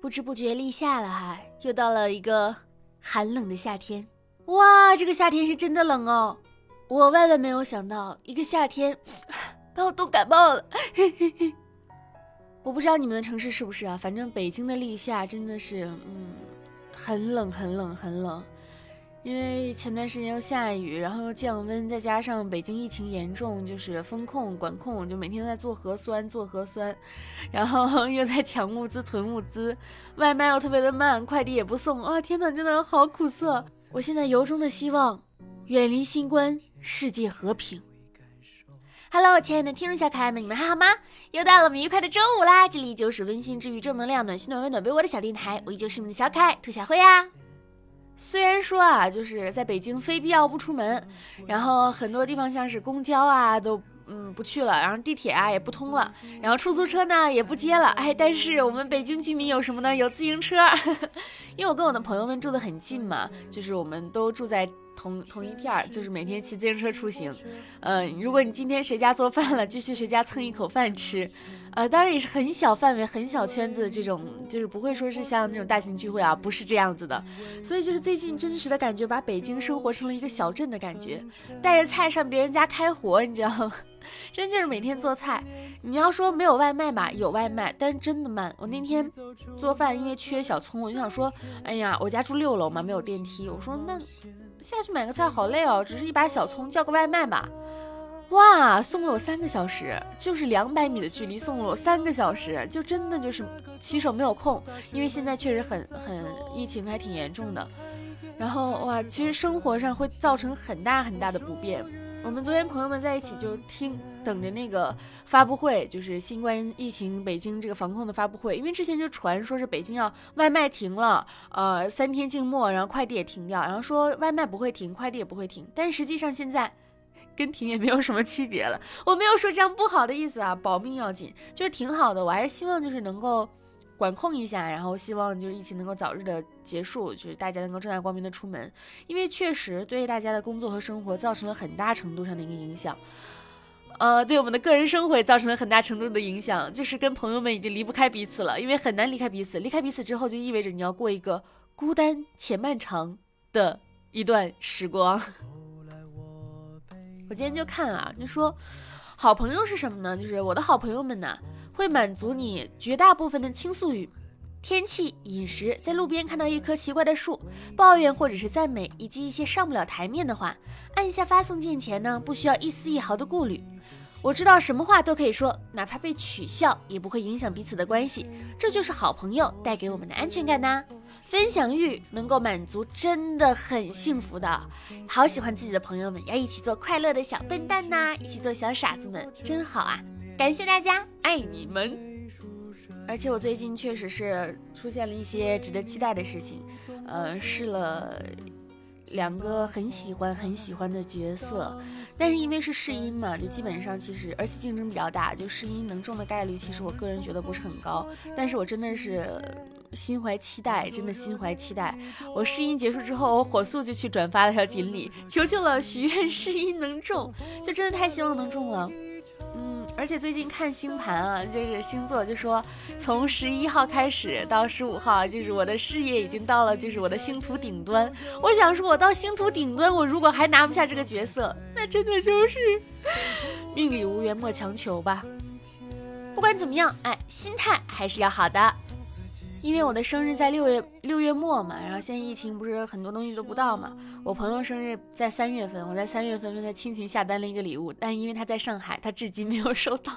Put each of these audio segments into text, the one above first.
不知不觉立夏了哈，又到了一个寒冷的夏天。哇，这个夏天是真的冷哦！我万万没有想到，一个夏天把我冻感冒了。嘿嘿嘿我不知道你们的城市是不是啊？反正北京的立夏真的是，嗯，很冷，很冷，很冷。因为前段时间又下雨，然后又降温，再加上北京疫情严重，就是风控管控，就每天在做核酸，做核酸，然后 又在抢物资、囤物资，外卖又特别的慢，快递也不送，啊，天呐，真的好苦涩。我现在由衷的希望，远离新冠，世界和平。Hello，亲爱的听众小可爱们，你们还好吗？又到了我们愉快的周五啦！这里就是温馨治愈、正能量、暖心暖胃暖被窝的小电台，我依旧是你们的小可爱兔小慧呀。虽然说啊，就是在北京非必要不出门，然后很多地方像是公交啊都嗯不去了，然后地铁啊也不通了，然后出租车呢也不接了，哎，但是我们北京居民有什么呢？有自行车，因为我跟我的朋友们住得很近嘛，就是我们都住在。同同一片儿，就是每天骑自行车出行。嗯，如果你今天谁家做饭了，就去谁家蹭一口饭吃。呃，当然也是很小范围、很小圈子这种，就是不会说是像那种大型聚会啊，不是这样子的。所以就是最近真实的感觉，把北京生活成了一个小镇的感觉，带着菜上别人家开活，你知道吗？真就是每天做菜。你要说没有外卖吧，有外卖，但是真的慢。我那天做饭，因为缺小葱，我就想说，哎呀，我家住六楼嘛，没有电梯，我说那。下去买个菜好累哦，只是一把小葱，叫个外卖吧。哇，送了我三个小时，就是两百米的距离，送了我三个小时，就真的就是骑手没有空，因为现在确实很很疫情还挺严重的。然后哇，其实生活上会造成很大很大的不便。我们昨天朋友们在一起就听等着那个发布会，就是新冠疫情北京这个防控的发布会。因为之前就传说是北京要外卖停了，呃，三天静默，然后快递也停掉，然后说外卖不会停，快递也不会停。但实际上现在跟停也没有什么区别了。我没有说这样不好的意思啊，保命要紧，就是挺好的。我还是希望就是能够。管控一下，然后希望就是疫情能够早日的结束，就是大家能够正大光明的出门，因为确实对大家的工作和生活造成了很大程度上的一个影响，呃，对我们的个人生活也造成了很大程度的影响，就是跟朋友们已经离不开彼此了，因为很难离开彼此，离开彼此之后就意味着你要过一个孤单且漫长的一段时光。我今天就看啊，就说好朋友是什么呢？就是我的好朋友们呢。会满足你绝大部分的倾诉欲，天气、饮食，在路边看到一棵奇怪的树，抱怨或者是赞美，以及一些上不了台面的话，按一下发送键前呢，不需要一丝一毫的顾虑。我知道什么话都可以说，哪怕被取笑，也不会影响彼此的关系。这就是好朋友带给我们的安全感呐。分享欲能够满足，真的很幸福的。好喜欢自己的朋友们，要一起做快乐的小笨蛋呐，一起做小傻子们，真好啊。感谢大家，爱你们！而且我最近确实是出现了一些值得期待的事情，呃，试了两个很喜欢很喜欢的角色，但是因为是试音嘛，就基本上其实而且竞争比较大，就试音能中的概率其实我个人觉得不是很高，但是我真的是心怀期待，真的心怀期待。我试音结束之后，我火速就去转发了条锦鲤，求求了，许愿试音能中，就真的太希望能中了。嗯而且最近看星盘啊，就是星座就说，从十一号开始到十五号，就是我的事业已经到了，就是我的星途顶端。我想说，我到星途顶端，我如果还拿不下这个角色，那真的就是 命里无缘莫强求吧。不管怎么样，哎，心态还是要好的。因为我的生日在六月六月末嘛，然后现在疫情不是很多东西都不到嘛。我朋友生日在三月份，我在三月份为他亲情下单了一个礼物，但是因为他在上海，他至今没有收到。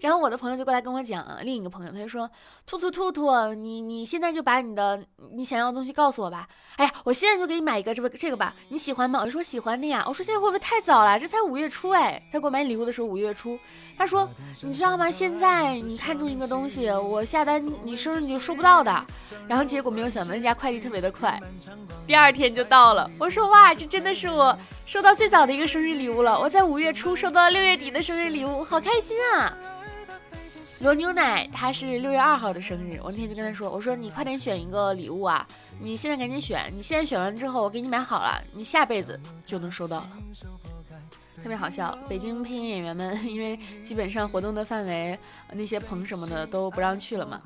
然后我的朋友就过来跟我讲，另一个朋友他就说：“兔兔兔兔，你你现在就把你的你想要的东西告诉我吧。哎呀，我现在就给你买一个这个这个吧，你喜欢吗？”我说喜欢的呀。我说现在会不会太早了？这才五月初哎。他给我买礼物的时候五月初，他说你知道吗？现在你看中一个东西，我下单你生日你就收不到的。然后结果没有想到那家快递特别的快，第二天就到了。我说哇，这真的是我收到最早的一个生日礼物了。我在五月初收到了六月底的生日礼物，好开心啊！罗牛奶，他是六月二号的生日，我那天就跟他说，我说你快点选一个礼物啊，你现在赶紧选，你现在选完之后，我给你买好了，你下辈子就能收到了。特别好笑。北京配音演员们，因为基本上活动的范围，那些棚什么的都不让去了嘛。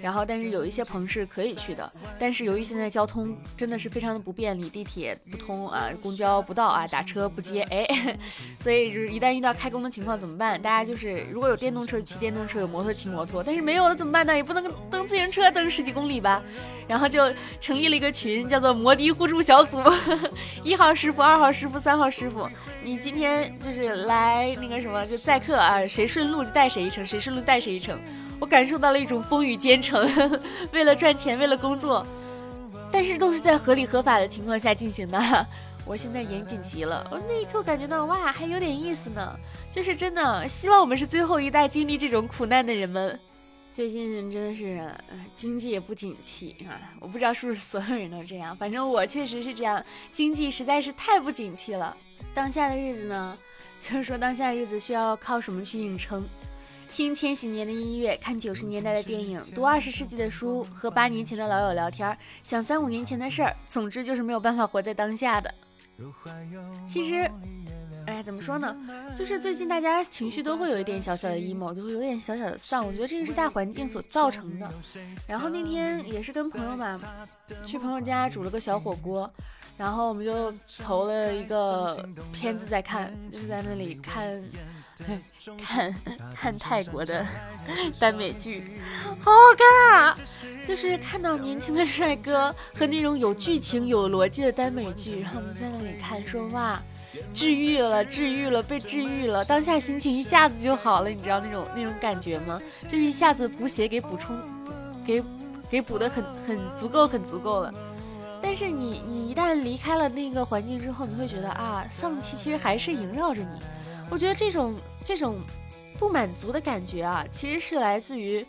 然后，但是有一些棚是可以去的，但是由于现在交通真的是非常的不便利，地铁不通啊，公交不到啊，打车不接，哎，所以就是一旦遇到开工的情况怎么办？大家就是如果有电动车骑电动车，有摩托骑摩托，但是没有了怎么办呢？也不能蹬自行车蹬十几公里吧？然后就成立了一个群，叫做摩的互助小组，一号师傅、二号师傅、三号师傅，你今天就是来那个什么就载客啊，谁顺路就带谁一程，谁顺路带谁一程。我感受到了一种风雨兼程，为了赚钱，为了工作，但是都是在合理合法的情况下进行的。我现在严谨极了，我那一刻感觉到哇，还有点意思呢。就是真的，希望我们是最后一代经历这种苦难的人们。最近真的是经济也不景气啊，我不知道是不是所有人都这样，反正我确实是这样，经济实在是太不景气了。当下的日子呢，就是说当下日子需要靠什么去硬撑？听千禧年的音乐，看九十年代的电影，读二十世纪的书，和八年前的老友聊天，想三五年前的事儿。总之就是没有办法活在当下的。其实，哎，怎么说呢？就是最近大家情绪都会有一点小小的 emo，就会有点小小的丧。我觉得这个是大环境所造成的。然后那天也是跟朋友嘛，去朋友家煮了个小火锅，然后我们就投了一个片子在看，就是在那里看。看看泰国的 耽美剧，好好看啊！就是看到年轻的帅哥和那种有剧情、有逻辑的耽美剧，然后我们在那里看，说哇，治愈了，治愈了，被治愈了，当下心情一下子就好了，你知道那种那种感觉吗？就是一下子补血给补充，给给补的很很足够，很足够了。但是你你一旦离开了那个环境之后，你会觉得啊，丧气其实还是萦绕着你。我觉得这种这种不满足的感觉啊，其实是来自于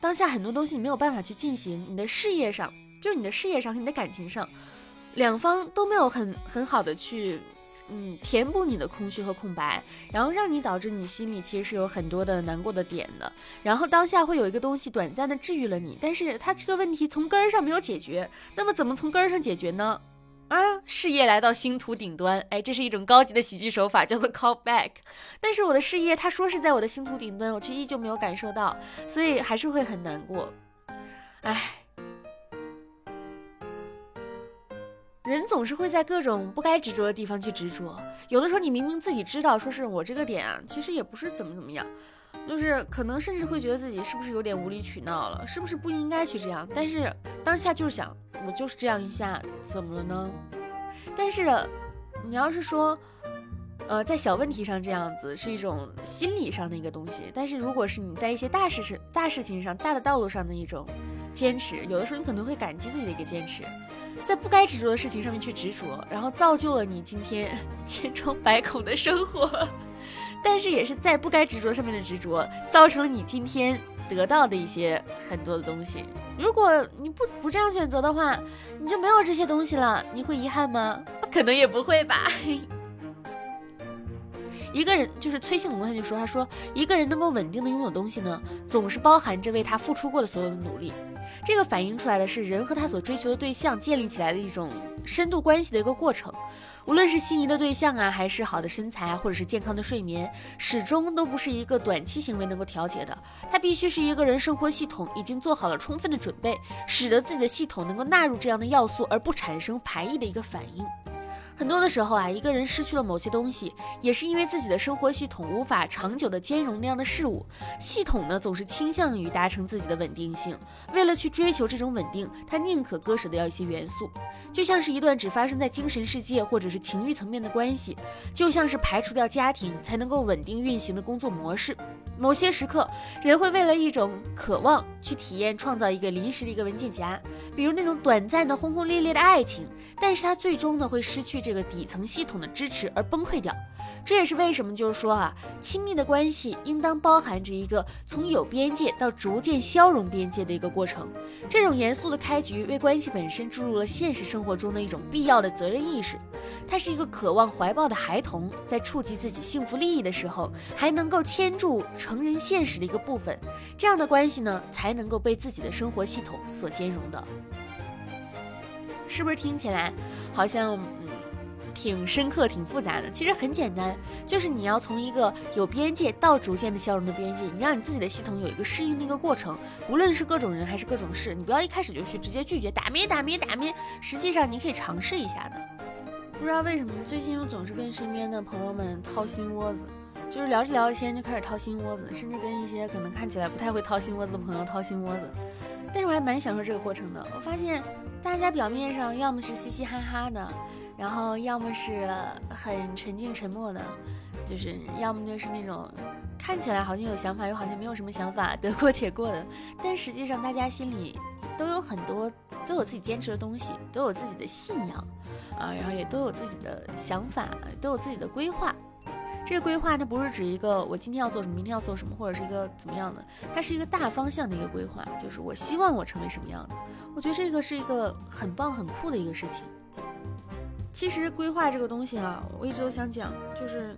当下很多东西你没有办法去进行。你的事业上，就是你的事业上和你的感情上，两方都没有很很好的去嗯填补你的空虚和空白，然后让你导致你心里其实是有很多的难过的点的。然后当下会有一个东西短暂的治愈了你，但是它这个问题从根儿上没有解决。那么怎么从根儿上解决呢？啊，事业来到星途顶端，哎，这是一种高级的喜剧手法，叫做 call back。但是我的事业，他说是在我的星途顶端，我却依旧没有感受到，所以还是会很难过。哎，人总是会在各种不该执着的地方去执着。有的时候，你明明自己知道，说是我这个点啊，其实也不是怎么怎么样，就是可能甚至会觉得自己是不是有点无理取闹了，是不是不应该去这样。但是当下就是想。我就是这样一下，怎么了呢？但是，你要是说，呃，在小问题上这样子是一种心理上的一个东西。但是，如果是你在一些大事事、大事情上、大的道路上的一种坚持，有的时候你可能会感激自己的一个坚持，在不该执着的事情上面去执着，然后造就了你今天 千疮百孔的生活。但是，也是在不该执着上面的执着，造成了你今天得到的一些很多的东西。如果你不不这样选择的话，你就没有这些东西了。你会遗憾吗？可能也不会吧。一个人就是崔庆龙，他就说：“他说一个人能够稳定的拥有东西呢，总是包含着为他付出过的所有的努力。这个反映出来的是人和他所追求的对象建立起来的一种深度关系的一个过程。”无论是心仪的对象啊，还是好的身材，或者是健康的睡眠，始终都不是一个短期行为能够调节的。它必须是一个人生活系统已经做好了充分的准备，使得自己的系统能够纳入这样的要素，而不产生排异的一个反应。很多的时候啊，一个人失去了某些东西，也是因为自己的生活系统无法长久的兼容那样的事物。系统呢，总是倾向于达成自己的稳定性。为了去追求这种稳定，他宁可割舍掉一些元素，就像是一段只发生在精神世界或者是情欲层面的关系，就像是排除掉家庭才能够稳定运行的工作模式。某些时刻，人会为了一种渴望去体验创造一个临时的一个文件夹，比如那种短暂的轰轰烈烈的爱情，但是他最终呢会失去。这个底层系统的支持而崩溃掉，这也是为什么就是说啊，亲密的关系应当包含着一个从有边界到逐渐消融边界的一个过程。这种严肃的开局为关系本身注入了现实生活中的一种必要的责任意识。他是一个渴望怀抱的孩童，在触及自己幸福利益的时候，还能够牵住成人现实的一个部分。这样的关系呢，才能够被自己的生活系统所兼容的。是不是听起来好像？挺深刻、挺复杂的。其实很简单，就是你要从一个有边界到逐渐的消融的边界，你让你自己的系统有一个适应的一个过程。无论是各种人还是各种事，你不要一开始就去直接拒绝，打咩打咩打咩。实际上你可以尝试一下的。不知道为什么最近我总是跟身边的朋友们掏心窝子，就是聊着聊着天就开始掏心窝子，甚至跟一些可能看起来不太会掏心窝子的朋友掏心窝子。但是我还蛮享受这个过程的。我发现大家表面上要么是嘻嘻哈哈的，然后要么是很沉静沉默的，就是要么就是那种看起来好像有想法又好像没有什么想法，得过且过的。但实际上大家心里都有很多，都有自己坚持的东西，都有自己的信仰啊，然后也都有自己的想法，都有自己的规划。这个规划它不是指一个我今天要做什么，明天要做什么，或者是一个怎么样的，它是一个大方向的一个规划，就是我希望我成为什么样的。我觉得这个是一个很棒很酷的一个事情。其实规划这个东西啊，我一直都想讲，就是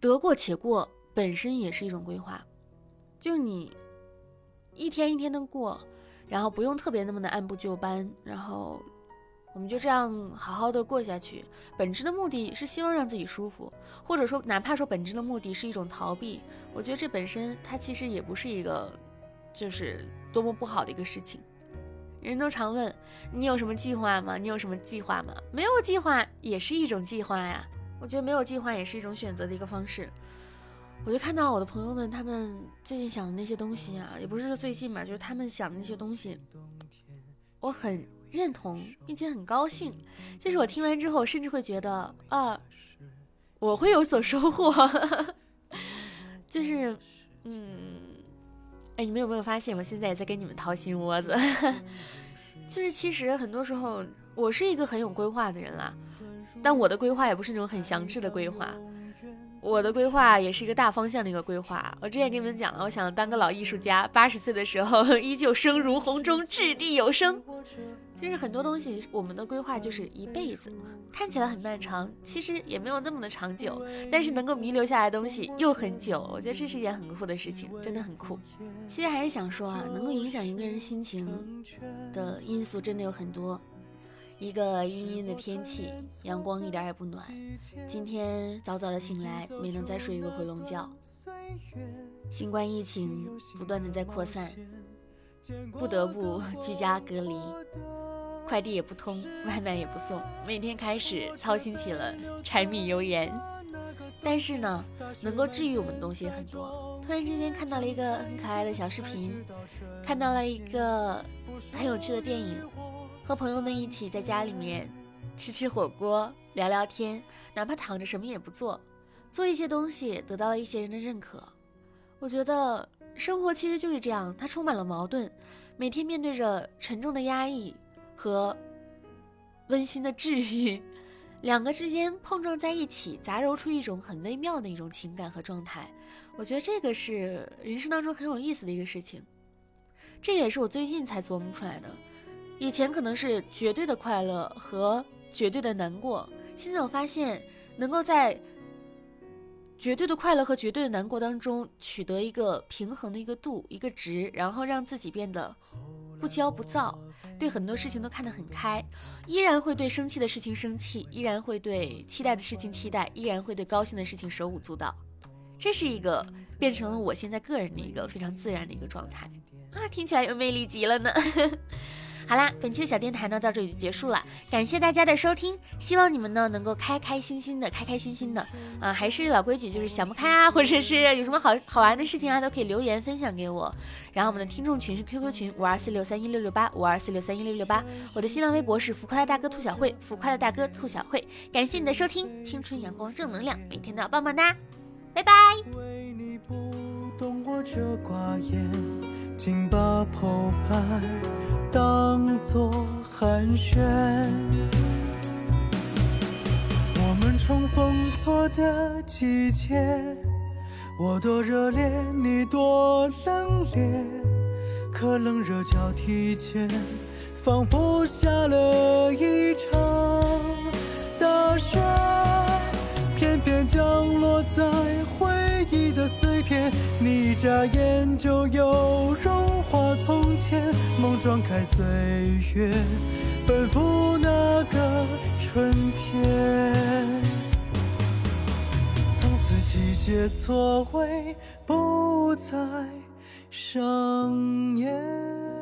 得过且过本身也是一种规划，就你一天一天的过，然后不用特别那么的按部就班，然后。我们就这样好好的过下去，本质的目的是希望让自己舒服，或者说哪怕说本质的目的是一种逃避，我觉得这本身它其实也不是一个，就是多么不好的一个事情。人都常问你有什么计划吗？你有什么计划吗？没有计划也是一种计划呀。我觉得没有计划也是一种选择的一个方式。我就看到我的朋友们他们最近想的那些东西啊，也不是说最近吧，就是他们想的那些东西，我很。认同并且很高兴，就是我听完之后，甚至会觉得啊，我会有所收获。就是，嗯，你们有没有发现，我现在也在跟你们掏心窝子？就是其实很多时候，我是一个很有规划的人啦，但我的规划也不是那种很详致的规划。我的规划也是一个大方向的一个规划。我之前跟你们讲了，我想当个老艺术家，八十岁的时候 依旧声如洪钟，掷地有声。其实很多东西，我们的规划就是一辈子，看起来很漫长，其实也没有那么的长久。但是能够弥留下来的东西又很久，我觉得这是一件很酷的事情，真的很酷。其实还是想说啊，能够影响一个人心情的因素真的有很多。一个阴阴的天气，阳光一点也不暖。今天早早的醒来，没能再睡一个回笼觉。新冠疫情不断的在扩散，不得不居家隔离，快递也不通，外卖也不送，每天开始操心起了柴米油盐。但是呢，能够治愈我们的东西很多。突然之间看到了一个很可爱的小视频，看到了一个很有趣的电影。和朋友们一起在家里面吃吃火锅、聊聊天，哪怕躺着什么也不做，做一些东西，得到了一些人的认可。我觉得生活其实就是这样，它充满了矛盾，每天面对着沉重的压抑和温馨的治愈，两个之间碰撞在一起，杂糅出一种很微妙的一种情感和状态。我觉得这个是人生当中很有意思的一个事情，这个也是我最近才琢磨出来的。以前可能是绝对的快乐和绝对的难过，现在我发现能够在绝对的快乐和绝对的难过当中取得一个平衡的一个度、一个值，然后让自己变得不骄不躁，对很多事情都看得很开，依然会对生气的事情生气，依然会对期待的事情期待，依然会对高兴的事情手舞足蹈，这是一个变成了我现在个人的一个非常自然的一个状态。啊，听起来有魅力极了呢。好啦，本期的小电台呢到这里就结束了，感谢大家的收听，希望你们呢能够开开心心的，开开心心的啊，还是老规矩，就是想不开啊，或者是有什么好好玩的事情啊，都可以留言分享给我。然后我们的听众群是 QQ 群五二四六三一六六八五二四六三一六六八，我的新浪微博是浮夸的大哥兔小慧，浮夸的大哥兔小慧，感谢你的收听，青春阳光正能量，每天都要棒棒哒，拜拜。请把澎湃。当作寒暄。我们重逢错的季节，我多热烈，你多冷冽，可冷热交替间，仿佛下了一场大雪，偏偏降落在回忆的碎片。你一眨眼就又，撞开岁月，奔赴那个。春天。从此季节错位不再上演。